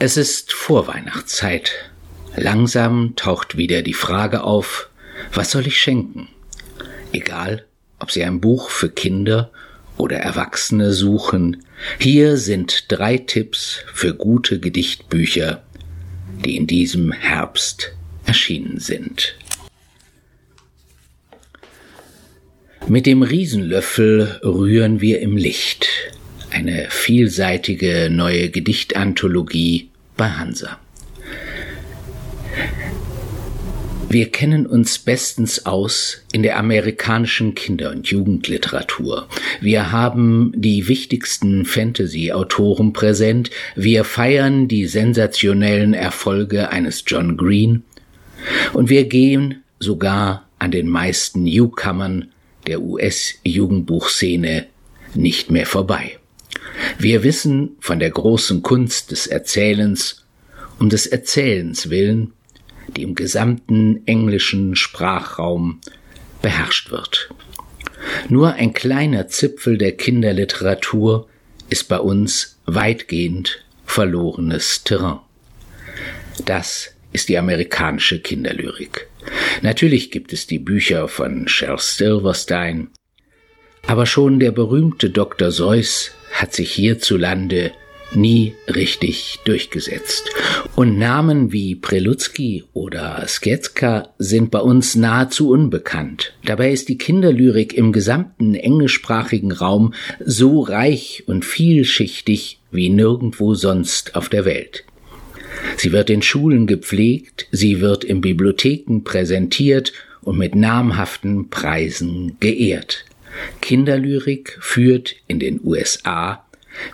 Es ist Vorweihnachtszeit. Langsam taucht wieder die Frage auf, was soll ich schenken? Egal, ob Sie ein Buch für Kinder oder Erwachsene suchen, hier sind drei Tipps für gute Gedichtbücher, die in diesem Herbst erschienen sind. Mit dem Riesenlöffel rühren wir im Licht. Eine vielseitige neue Gedichtanthologie bei Hansa. Wir kennen uns bestens aus in der amerikanischen Kinder- und Jugendliteratur. Wir haben die wichtigsten Fantasy-Autoren präsent. Wir feiern die sensationellen Erfolge eines John Green. Und wir gehen sogar an den meisten Newcomern der US-Jugendbuchszene nicht mehr vorbei. Wir wissen von der großen Kunst des Erzählens um des Erzählens willen, die im gesamten englischen Sprachraum beherrscht wird. Nur ein kleiner Zipfel der Kinderliteratur ist bei uns weitgehend verlorenes Terrain. Das ist die amerikanische Kinderlyrik. Natürlich gibt es die Bücher von Charles Silverstein, aber schon der berühmte Dr. Seuss hat sich hierzulande nie richtig durchgesetzt. Und Namen wie Prelutsky oder Sketzka sind bei uns nahezu unbekannt. Dabei ist die Kinderlyrik im gesamten englischsprachigen Raum so reich und vielschichtig wie nirgendwo sonst auf der Welt. Sie wird in Schulen gepflegt, sie wird in Bibliotheken präsentiert und mit namhaften Preisen geehrt. Kinderlyrik führt in den USA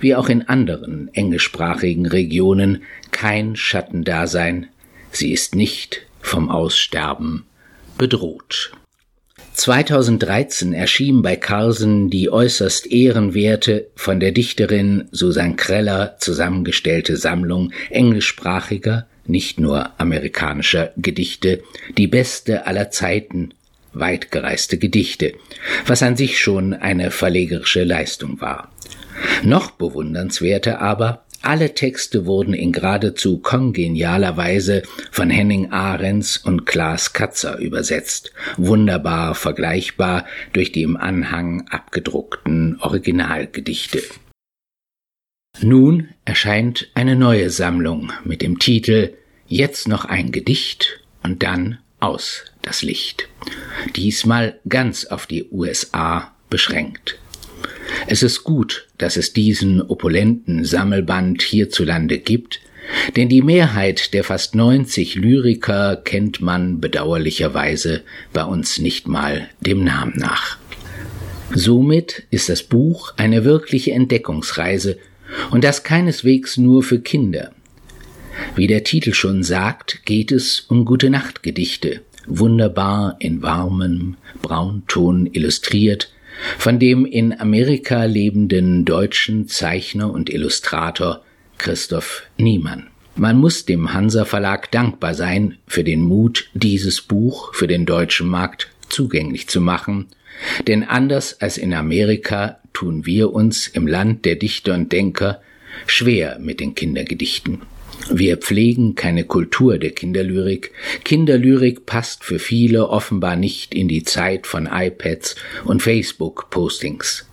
wie auch in anderen englischsprachigen Regionen kein Schattendasein, sie ist nicht vom Aussterben bedroht. 2013 erschien bei Carlsen die äußerst ehrenwerte, von der Dichterin Susan Kreller zusammengestellte Sammlung englischsprachiger, nicht nur amerikanischer Gedichte, die beste aller Zeiten, weitgereiste Gedichte, was an sich schon eine verlegerische Leistung war. Noch bewundernswerter aber, alle Texte wurden in geradezu kongenialer Weise von Henning Ahrens und Klaas Katzer übersetzt, wunderbar vergleichbar durch die im Anhang abgedruckten Originalgedichte. Nun erscheint eine neue Sammlung mit dem Titel Jetzt noch ein Gedicht und dann aus das Licht. Diesmal ganz auf die USA beschränkt. Es ist gut, dass es diesen opulenten Sammelband hierzulande gibt, denn die Mehrheit der fast 90 Lyriker kennt man bedauerlicherweise bei uns nicht mal dem Namen nach. Somit ist das Buch eine wirkliche Entdeckungsreise und das keineswegs nur für Kinder. Wie der Titel schon sagt, geht es um gute Nachtgedichte, wunderbar in warmem Braunton illustriert, von dem in Amerika lebenden deutschen Zeichner und Illustrator Christoph Niemann. Man muss dem Hansa Verlag dankbar sein für den Mut, dieses Buch für den deutschen Markt zugänglich zu machen, denn anders als in Amerika tun wir uns im Land der Dichter und Denker schwer mit den Kindergedichten. Wir pflegen keine Kultur der Kinderlyrik. Kinderlyrik passt für viele offenbar nicht in die Zeit von iPads und Facebook-Postings.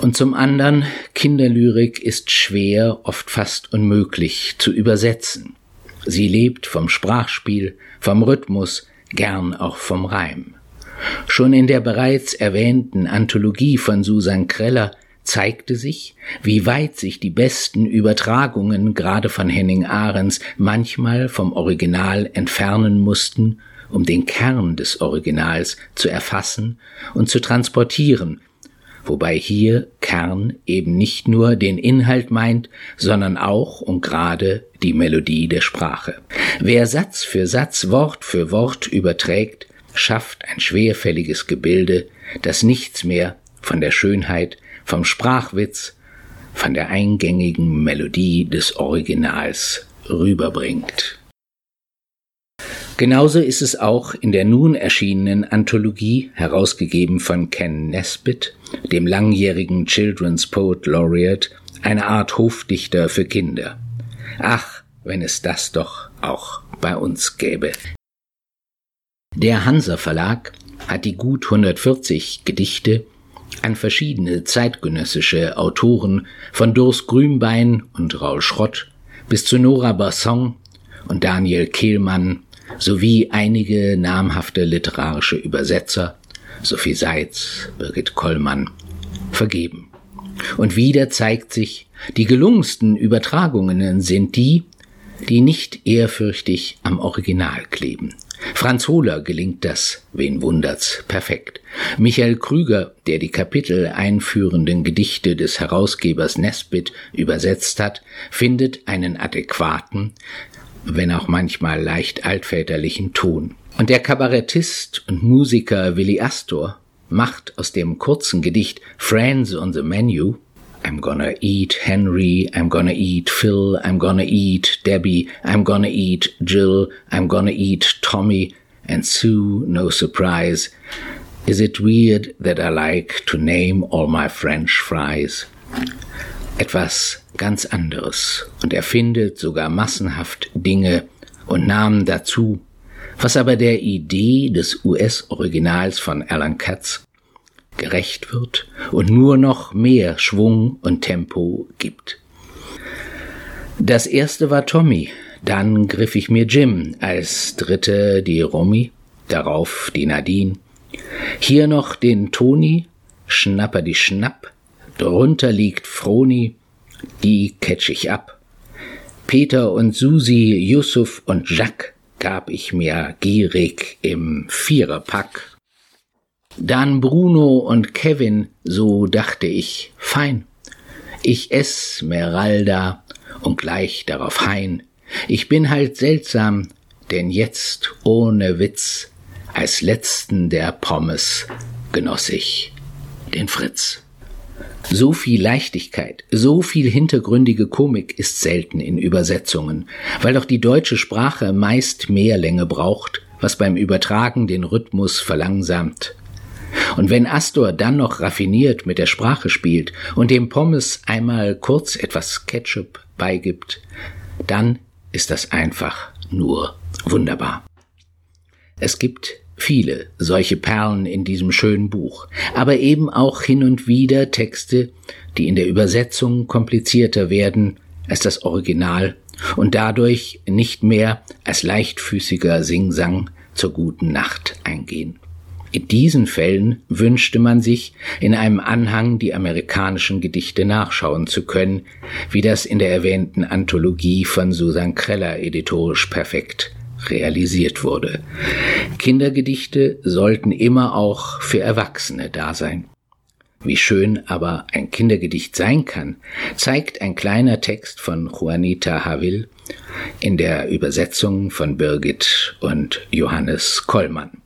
Und zum anderen, Kinderlyrik ist schwer, oft fast unmöglich zu übersetzen. Sie lebt vom Sprachspiel, vom Rhythmus, gern auch vom Reim. Schon in der bereits erwähnten Anthologie von Susan Kreller zeigte sich, wie weit sich die besten Übertragungen gerade von Henning Ahrens manchmal vom Original entfernen mussten, um den Kern des Originals zu erfassen und zu transportieren, wobei hier Kern eben nicht nur den Inhalt meint, sondern auch und gerade die Melodie der Sprache. Wer Satz für Satz, Wort für Wort überträgt, schafft ein schwerfälliges Gebilde, das nichts mehr von der Schönheit vom Sprachwitz, von der eingängigen Melodie des Originals rüberbringt. Genauso ist es auch in der nun erschienenen Anthologie, herausgegeben von Ken Nesbitt, dem langjährigen Children's Poet Laureate, eine Art Hofdichter für Kinder. Ach, wenn es das doch auch bei uns gäbe. Der Hansa Verlag hat die gut 140 Gedichte an verschiedene zeitgenössische Autoren von Durs Grünbein und Raul Schrott bis zu Nora Basson und Daniel Kehlmann sowie einige namhafte literarische Übersetzer, Sophie Seitz, Birgit Kollmann, vergeben. Und wieder zeigt sich, die gelungensten Übertragungen sind die, die nicht ehrfürchtig am Original kleben. Franz Hohler gelingt das, wen wundert's, perfekt. Michael Krüger, der die Kapitel einführenden Gedichte des Herausgebers Nesbit übersetzt hat, findet einen adäquaten, wenn auch manchmal leicht altväterlichen Ton. Und der Kabarettist und Musiker Willi Astor macht aus dem kurzen Gedicht Friends on the Menu I'm gonna eat Henry, I'm gonna eat Phil, I'm gonna eat Debbie, I'm gonna eat Jill, I'm gonna eat Tommy, and Sue, no surprise. Is it weird that I like to name all my French fries? Etwas ganz anderes und er findet sogar massenhaft Dinge und Namen dazu, was aber der Idee des US-Originals von Alan Katz gerecht wird und nur noch mehr Schwung und Tempo gibt. Das erste war Tommy, dann griff ich mir Jim, als dritte die Romy, darauf die Nadine, hier noch den Toni, Schnapper die Schnapp, drunter liegt Froni, die catch ich ab. Peter und Susi, Yusuf und Jacques gab ich mir gierig im Viererpack. Dann Bruno und Kevin, so dachte ich, fein. Ich ess Meralda und gleich darauf Hein. Ich bin halt seltsam, denn jetzt ohne Witz, als letzten der Pommes genoss ich den Fritz. So viel Leichtigkeit, so viel hintergründige Komik ist selten in Übersetzungen, weil doch die deutsche Sprache meist mehr Länge braucht, was beim Übertragen den Rhythmus verlangsamt. Und wenn Astor dann noch raffiniert mit der Sprache spielt und dem Pommes einmal kurz etwas Ketchup beigibt, dann ist das einfach nur wunderbar. Es gibt viele solche Perlen in diesem schönen Buch, aber eben auch hin und wieder Texte, die in der Übersetzung komplizierter werden als das Original und dadurch nicht mehr als leichtfüßiger Singsang zur guten Nacht eingehen. In diesen Fällen wünschte man sich, in einem Anhang die amerikanischen Gedichte nachschauen zu können, wie das in der erwähnten Anthologie von Susan Kreller editorisch perfekt realisiert wurde. Kindergedichte sollten immer auch für Erwachsene da sein. Wie schön aber ein Kindergedicht sein kann, zeigt ein kleiner Text von Juanita Havil in der Übersetzung von Birgit und Johannes Kollmann.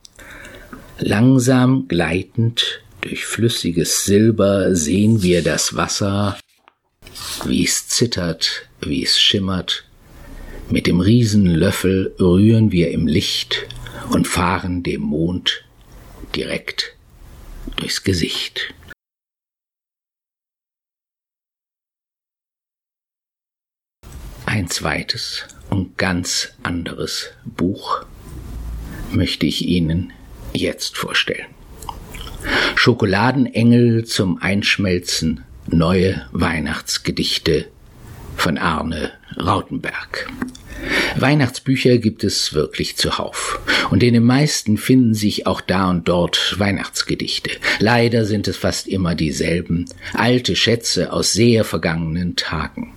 Langsam gleitend durch flüssiges Silber sehen wir das Wasser, wie es zittert, wie es schimmert. Mit dem Riesenlöffel rühren wir im Licht und fahren dem Mond direkt durchs Gesicht. Ein zweites und ganz anderes Buch möchte ich Ihnen jetzt vorstellen. Schokoladenengel zum Einschmelzen, neue Weihnachtsgedichte von Arne Rautenberg. Weihnachtsbücher gibt es wirklich zuhauf. Und in den meisten finden sich auch da und dort Weihnachtsgedichte. Leider sind es fast immer dieselben, alte Schätze aus sehr vergangenen Tagen.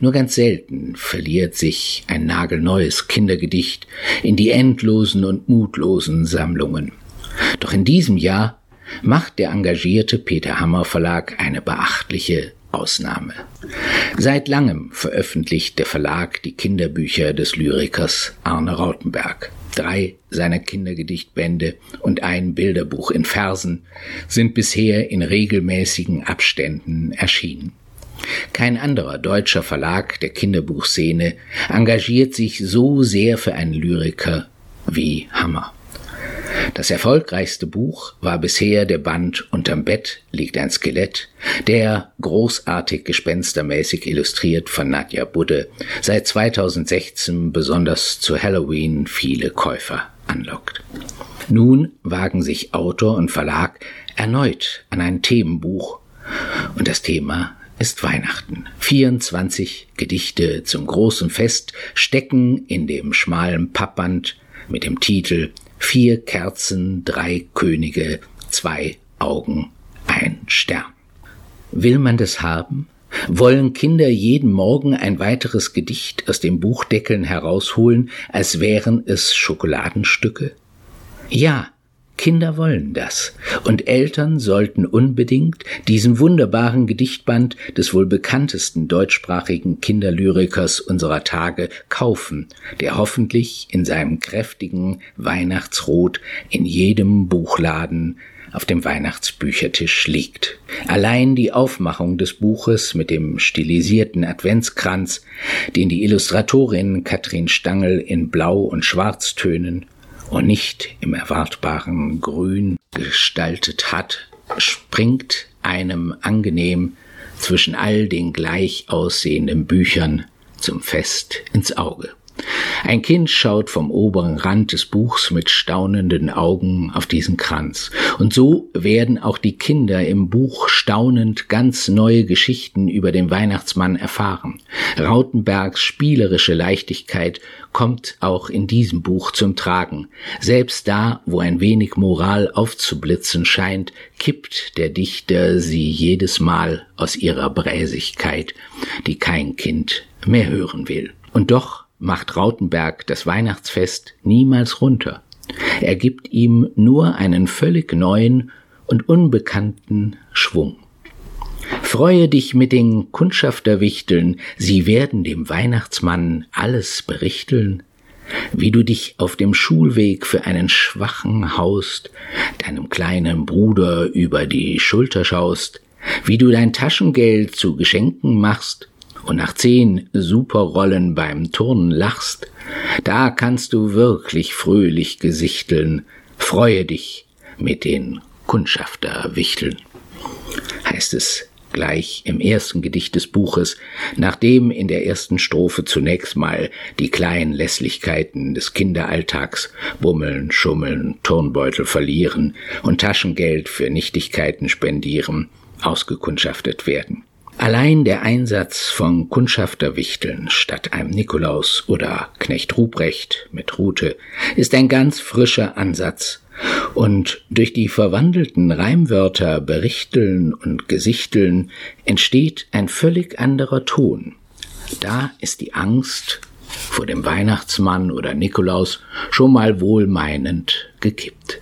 Nur ganz selten verliert sich ein nagelneues Kindergedicht in die endlosen und mutlosen Sammlungen. Doch in diesem Jahr macht der engagierte Peter Hammer Verlag eine beachtliche Ausnahme. Seit langem veröffentlicht der Verlag die Kinderbücher des Lyrikers Arne Rautenberg. Drei seiner Kindergedichtbände und ein Bilderbuch in Versen sind bisher in regelmäßigen Abständen erschienen. Kein anderer deutscher Verlag der Kinderbuchszene engagiert sich so sehr für einen Lyriker wie Hammer. Das erfolgreichste Buch war bisher der Band Unterm Bett liegt ein Skelett, der großartig gespenstermäßig illustriert von Nadja Budde seit 2016 besonders zu Halloween viele Käufer anlockt. Nun wagen sich Autor und Verlag erneut an ein Themenbuch und das Thema ist Weihnachten. 24 Gedichte zum großen Fest stecken in dem schmalen Pappband mit dem Titel Vier Kerzen, drei Könige, zwei Augen, ein Stern. Will man das haben? Wollen Kinder jeden Morgen ein weiteres Gedicht aus den Buchdeckeln herausholen, als wären es Schokoladenstücke? Ja, Kinder wollen das, und Eltern sollten unbedingt diesen wunderbaren Gedichtband des wohl bekanntesten deutschsprachigen Kinderlyrikers unserer Tage kaufen, der hoffentlich in seinem kräftigen Weihnachtsrot in jedem Buchladen auf dem Weihnachtsbüchertisch liegt. Allein die Aufmachung des Buches mit dem stilisierten Adventskranz, den die Illustratorin Katrin Stangl in Blau- und Schwarztönen und nicht im erwartbaren Grün gestaltet hat, springt einem angenehm zwischen all den gleich aussehenden Büchern zum Fest ins Auge. Ein Kind schaut vom oberen Rand des Buchs mit staunenden Augen auf diesen Kranz. Und so werden auch die Kinder im Buch staunend ganz neue Geschichten über den Weihnachtsmann erfahren. Rautenbergs spielerische Leichtigkeit kommt auch in diesem Buch zum Tragen. Selbst da, wo ein wenig Moral aufzublitzen scheint, kippt der Dichter sie jedes Mal aus ihrer Bräsigkeit, die kein Kind mehr hören will. Und doch macht Rautenberg das Weihnachtsfest niemals runter. Er gibt ihm nur einen völlig neuen und unbekannten Schwung. Freue dich mit den Kundschafterwichteln, sie werden dem Weihnachtsmann alles berichteln, wie du dich auf dem Schulweg für einen Schwachen haust, deinem kleinen Bruder über die Schulter schaust, wie du dein Taschengeld zu Geschenken machst und nach zehn Superrollen beim Turnen lachst, da kannst du wirklich fröhlich gesichteln, freue dich mit den Kundschafterwichteln. Heißt es gleich im ersten Gedicht des Buches, nachdem in der ersten Strophe zunächst mal die kleinen Lässlichkeiten des Kinderalltags Bummeln, Schummeln, Turnbeutel verlieren und Taschengeld für Nichtigkeiten spendieren ausgekundschaftet werden. Allein der Einsatz von Kundschafterwichteln statt einem Nikolaus oder Knecht Ruprecht mit Rute ist ein ganz frischer Ansatz. Und durch die verwandelten Reimwörter berichteln und gesichteln entsteht ein völlig anderer Ton. Da ist die Angst vor dem Weihnachtsmann oder Nikolaus schon mal wohlmeinend gekippt.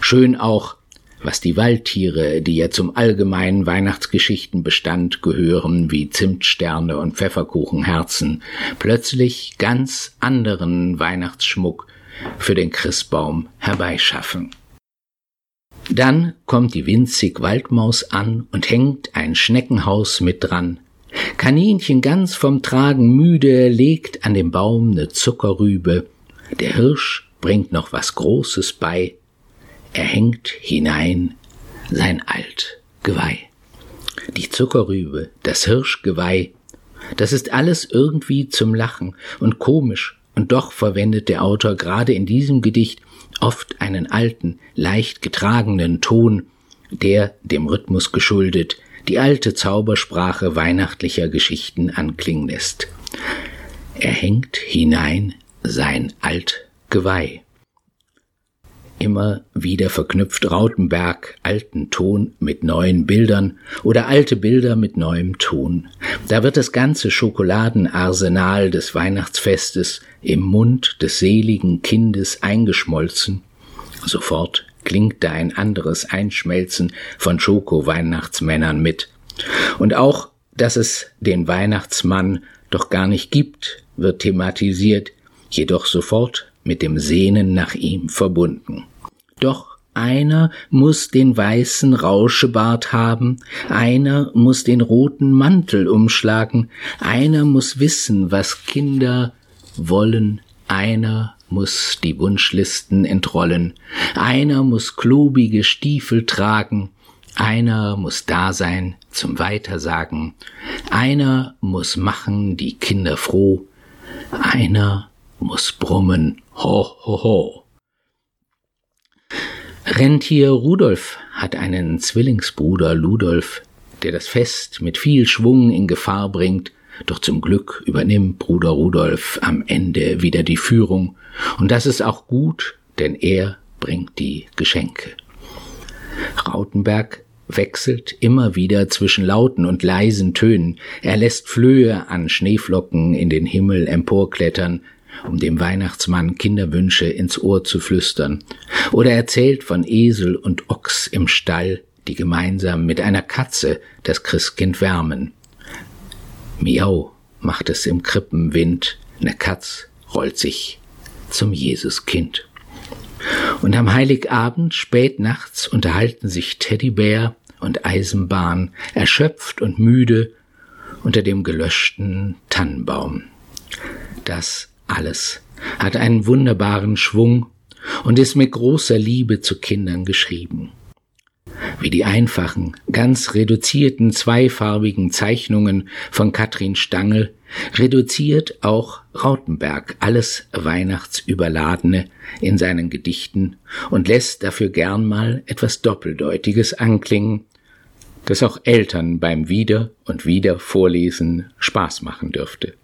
Schön auch, was die Waldtiere, die ja zum allgemeinen Weihnachtsgeschichtenbestand gehören, wie Zimtsterne und Pfefferkuchenherzen, plötzlich ganz anderen Weihnachtsschmuck für den Christbaum herbeischaffen. Dann kommt die winzig Waldmaus an und hängt ein Schneckenhaus mit dran. Kaninchen ganz vom Tragen müde legt an dem Baum ne Zuckerrübe. Der Hirsch bringt noch was Großes bei, er hängt hinein sein alt Geweih. Die Zuckerrübe, das Hirschgeweih, das ist alles irgendwie zum Lachen und komisch, und doch verwendet der Autor gerade in diesem Gedicht oft einen alten, leicht getragenen Ton, der, dem Rhythmus geschuldet, die alte Zaubersprache weihnachtlicher Geschichten anklingen lässt. Er hängt hinein sein alt Geweih. Immer wieder verknüpft Rautenberg alten Ton mit neuen Bildern oder alte Bilder mit neuem Ton. Da wird das ganze Schokoladenarsenal des Weihnachtsfestes im Mund des seligen Kindes eingeschmolzen. Sofort klingt da ein anderes Einschmelzen von Schoko-Weihnachtsmännern mit. Und auch, dass es den Weihnachtsmann doch gar nicht gibt, wird thematisiert, jedoch sofort mit dem Sehnen nach ihm verbunden. Doch einer muss den weißen Rauschebart haben, einer muss den roten Mantel umschlagen, einer muss wissen, was Kinder wollen, einer muss die Wunschlisten entrollen, einer muss klobige Stiefel tragen, einer muss da sein zum Weitersagen, einer muss machen die Kinder froh, einer muss brummen, ho, ho, ho. Rentier Rudolf hat einen Zwillingsbruder Ludolf, der das Fest mit viel Schwung in Gefahr bringt, doch zum Glück übernimmt Bruder Rudolf am Ende wieder die Führung, und das ist auch gut, denn er bringt die Geschenke. Rautenberg wechselt immer wieder zwischen lauten und leisen Tönen, er lässt Flöhe an Schneeflocken in den Himmel emporklettern, um dem Weihnachtsmann Kinderwünsche ins Ohr zu flüstern, oder erzählt von Esel und Ochs im Stall, die gemeinsam mit einer Katze das Christkind wärmen. Miau macht es im Krippenwind, ne Katz rollt sich zum Jesuskind. Und am Heiligabend spät nachts unterhalten sich Teddybär und Eisenbahn, erschöpft und müde, unter dem gelöschten Tannenbaum. Das alles hat einen wunderbaren Schwung und ist mit großer Liebe zu Kindern geschrieben. Wie die einfachen, ganz reduzierten zweifarbigen Zeichnungen von Katrin Stangl reduziert auch Rautenberg alles Weihnachtsüberladene in seinen Gedichten und lässt dafür gern mal etwas Doppeldeutiges anklingen, das auch Eltern beim Wieder und Wieder Vorlesen Spaß machen dürfte.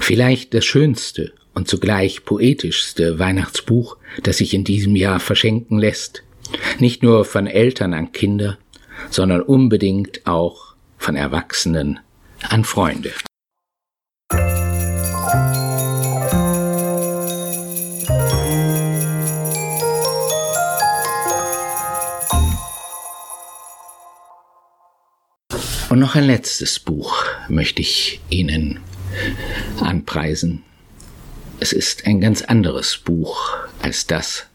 Vielleicht das schönste und zugleich poetischste Weihnachtsbuch, das sich in diesem Jahr verschenken lässt, nicht nur von Eltern an Kinder, sondern unbedingt auch von Erwachsenen an Freunde. Und noch ein letztes Buch möchte ich Ihnen anpreisen. Es ist ein ganz anderes Buch als das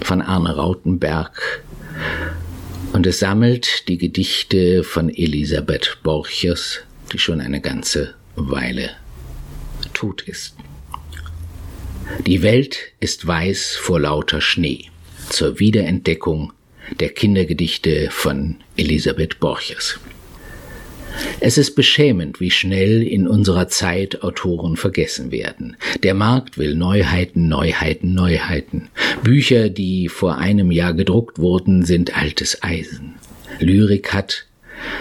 von Arne Rautenberg und es sammelt die Gedichte von Elisabeth Borchers, die schon eine ganze Weile tot ist. Die Welt ist weiß vor lauter Schnee zur Wiederentdeckung der Kindergedichte von Elisabeth Borchers. Es ist beschämend, wie schnell in unserer Zeit Autoren vergessen werden. Der Markt will Neuheiten, Neuheiten, Neuheiten. Bücher, die vor einem Jahr gedruckt wurden, sind altes Eisen. Lyrik hat,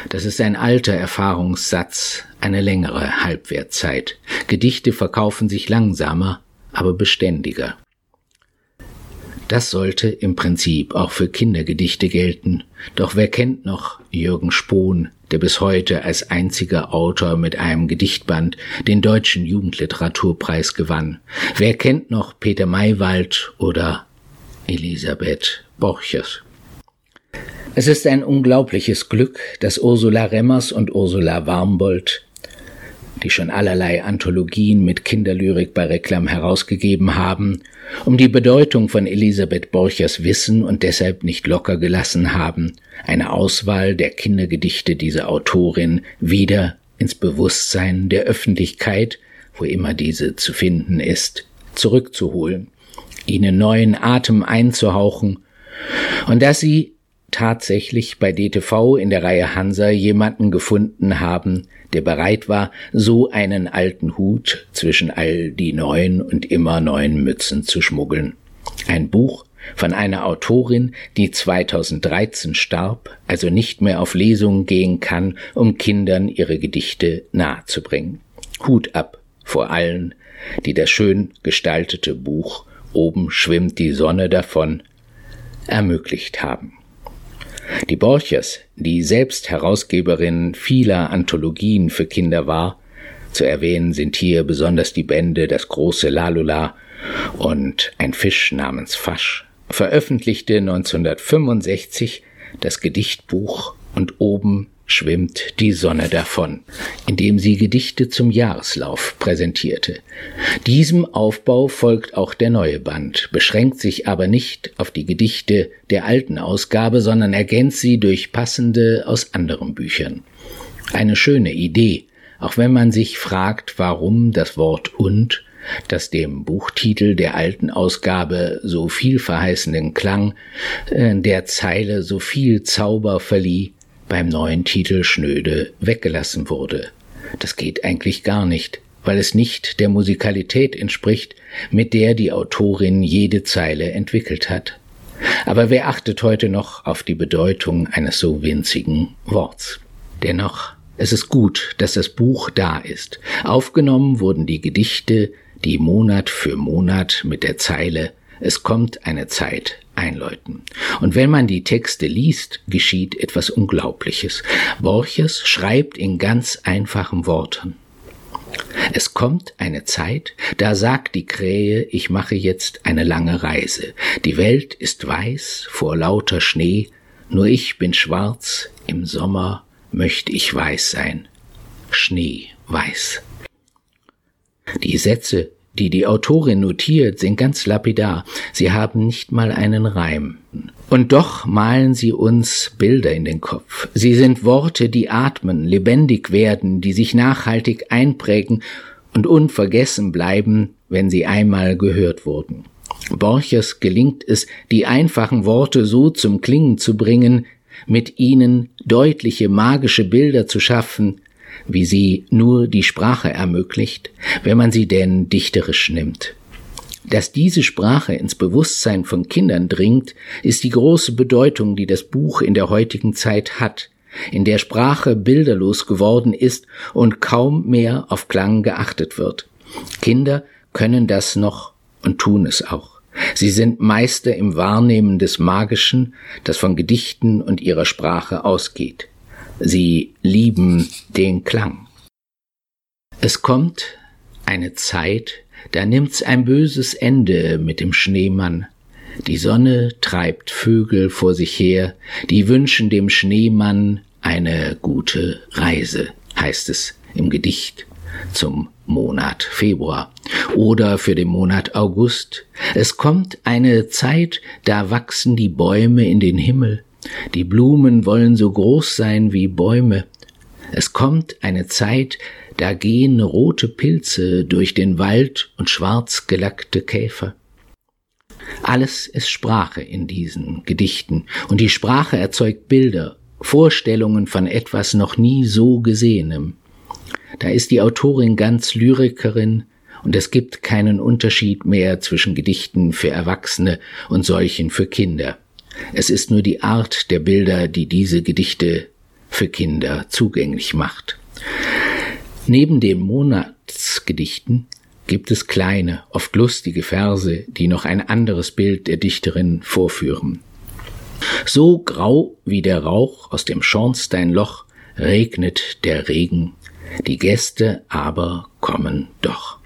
das ist ein alter Erfahrungssatz, eine längere Halbwertzeit. Gedichte verkaufen sich langsamer, aber beständiger. Das sollte im Prinzip auch für Kindergedichte gelten. Doch wer kennt noch Jürgen Spohn, der bis heute als einziger Autor mit einem Gedichtband den deutschen Jugendliteraturpreis gewann? Wer kennt noch Peter Maywald oder Elisabeth Borchers? Es ist ein unglaubliches Glück, dass Ursula Remmers und Ursula Warmbold die schon allerlei Anthologien mit Kinderlyrik bei Reklam herausgegeben haben, um die Bedeutung von Elisabeth Borchers wissen und deshalb nicht locker gelassen haben, eine Auswahl der Kindergedichte dieser Autorin wieder ins Bewusstsein der Öffentlichkeit, wo immer diese zu finden ist, zurückzuholen, ihnen neuen Atem einzuhauchen. Und dass sie tatsächlich bei DTV in der Reihe Hansa jemanden gefunden haben, der bereit war, so einen alten Hut zwischen all die neuen und immer neuen Mützen zu schmuggeln. Ein Buch von einer Autorin, die 2013 starb, also nicht mehr auf Lesungen gehen kann, um Kindern ihre Gedichte nahezubringen. Hut ab vor allen, die das schön gestaltete Buch Oben schwimmt die Sonne davon ermöglicht haben. Die Borchers, die selbst Herausgeberin vieler Anthologien für Kinder war, zu erwähnen sind hier besonders die Bände Das große Lalula und Ein Fisch namens Fasch, veröffentlichte 1965 das Gedichtbuch und oben schwimmt die Sonne davon, indem sie Gedichte zum Jahreslauf präsentierte. Diesem Aufbau folgt auch der neue Band, beschränkt sich aber nicht auf die Gedichte der alten Ausgabe, sondern ergänzt sie durch passende aus anderen Büchern. Eine schöne Idee, auch wenn man sich fragt, warum das Wort und das dem Buchtitel der alten Ausgabe so vielverheißenden Klang äh, der Zeile so viel Zauber verlieh, beim neuen Titel schnöde weggelassen wurde. Das geht eigentlich gar nicht, weil es nicht der Musikalität entspricht, mit der die Autorin jede Zeile entwickelt hat. Aber wer achtet heute noch auf die Bedeutung eines so winzigen Worts? Dennoch, es ist gut, dass das Buch da ist. Aufgenommen wurden die Gedichte, die Monat für Monat mit der Zeile Es kommt eine Zeit einläuten. Und wenn man die Texte liest, geschieht etwas Unglaubliches. Borches schreibt in ganz einfachen Worten. Es kommt eine Zeit, da sagt die Krähe, ich mache jetzt eine lange Reise. Die Welt ist weiß vor lauter Schnee, nur ich bin schwarz, im Sommer möchte ich weiß sein. Schnee weiß. Die Sätze, die die Autorin notiert, sind ganz lapidar. Sie haben nicht mal einen Reim. Und doch malen sie uns Bilder in den Kopf. Sie sind Worte, die atmen, lebendig werden, die sich nachhaltig einprägen und unvergessen bleiben, wenn sie einmal gehört wurden. Borchers gelingt es, die einfachen Worte so zum Klingen zu bringen, mit ihnen deutliche magische Bilder zu schaffen, wie sie nur die Sprache ermöglicht, wenn man sie denn dichterisch nimmt. Dass diese Sprache ins Bewusstsein von Kindern dringt, ist die große Bedeutung, die das Buch in der heutigen Zeit hat, in der Sprache bilderlos geworden ist und kaum mehr auf Klang geachtet wird. Kinder können das noch und tun es auch. Sie sind Meister im Wahrnehmen des Magischen, das von Gedichten und ihrer Sprache ausgeht. Sie lieben den Klang. Es kommt eine Zeit, da nimmt's ein böses Ende mit dem Schneemann. Die Sonne treibt Vögel vor sich her, die wünschen dem Schneemann eine gute Reise, heißt es im Gedicht zum Monat Februar oder für den Monat August. Es kommt eine Zeit, da wachsen die Bäume in den Himmel, die Blumen wollen so groß sein wie Bäume. Es kommt eine Zeit, da gehen rote Pilze durch den Wald und schwarz gelackte Käfer. Alles ist Sprache in diesen Gedichten, und die Sprache erzeugt Bilder, Vorstellungen von etwas noch nie so Gesehenem. Da ist die Autorin ganz Lyrikerin, und es gibt keinen Unterschied mehr zwischen Gedichten für Erwachsene und solchen für Kinder. Es ist nur die Art der Bilder, die diese Gedichte für Kinder zugänglich macht. Neben den Monatsgedichten gibt es kleine, oft lustige Verse, die noch ein anderes Bild der Dichterin vorführen. So grau wie der Rauch aus dem Schornsteinloch regnet der Regen, die Gäste aber kommen doch.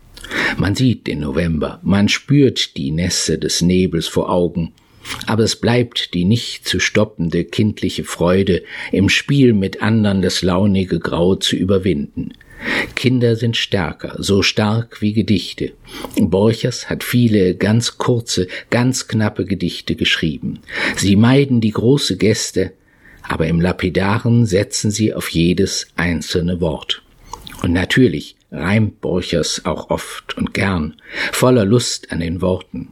Man sieht den November, man spürt die Nässe des Nebels vor Augen, aber es bleibt die nicht zu stoppende kindliche Freude, im Spiel mit andern das launige Grau zu überwinden. Kinder sind stärker, so stark wie Gedichte. Borchers hat viele ganz kurze, ganz knappe Gedichte geschrieben. Sie meiden die große Gäste, aber im Lapidaren setzen sie auf jedes einzelne Wort. Und natürlich reimt Borchers auch oft und gern, voller Lust an den Worten.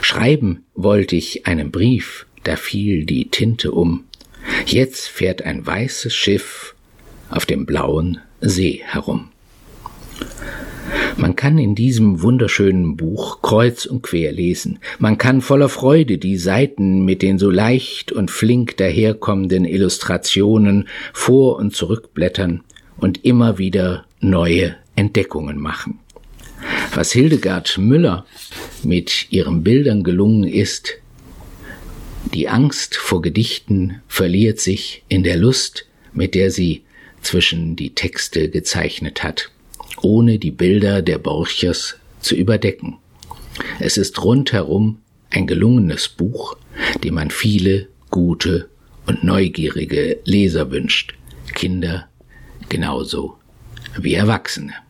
Schreiben wollte ich einen Brief, da fiel die Tinte um. Jetzt fährt ein weißes Schiff auf dem blauen See herum. Man kann in diesem wunderschönen Buch kreuz und quer lesen. Man kann voller Freude die Seiten mit den so leicht und flink daherkommenden Illustrationen vor und zurückblättern und immer wieder neue Entdeckungen machen. Was Hildegard Müller mit ihren Bildern gelungen ist, die Angst vor Gedichten verliert sich in der Lust, mit der sie zwischen die Texte gezeichnet hat, ohne die Bilder der Borchers zu überdecken. Es ist rundherum ein gelungenes Buch, dem man viele gute und neugierige Leser wünscht, Kinder genauso wie Erwachsene.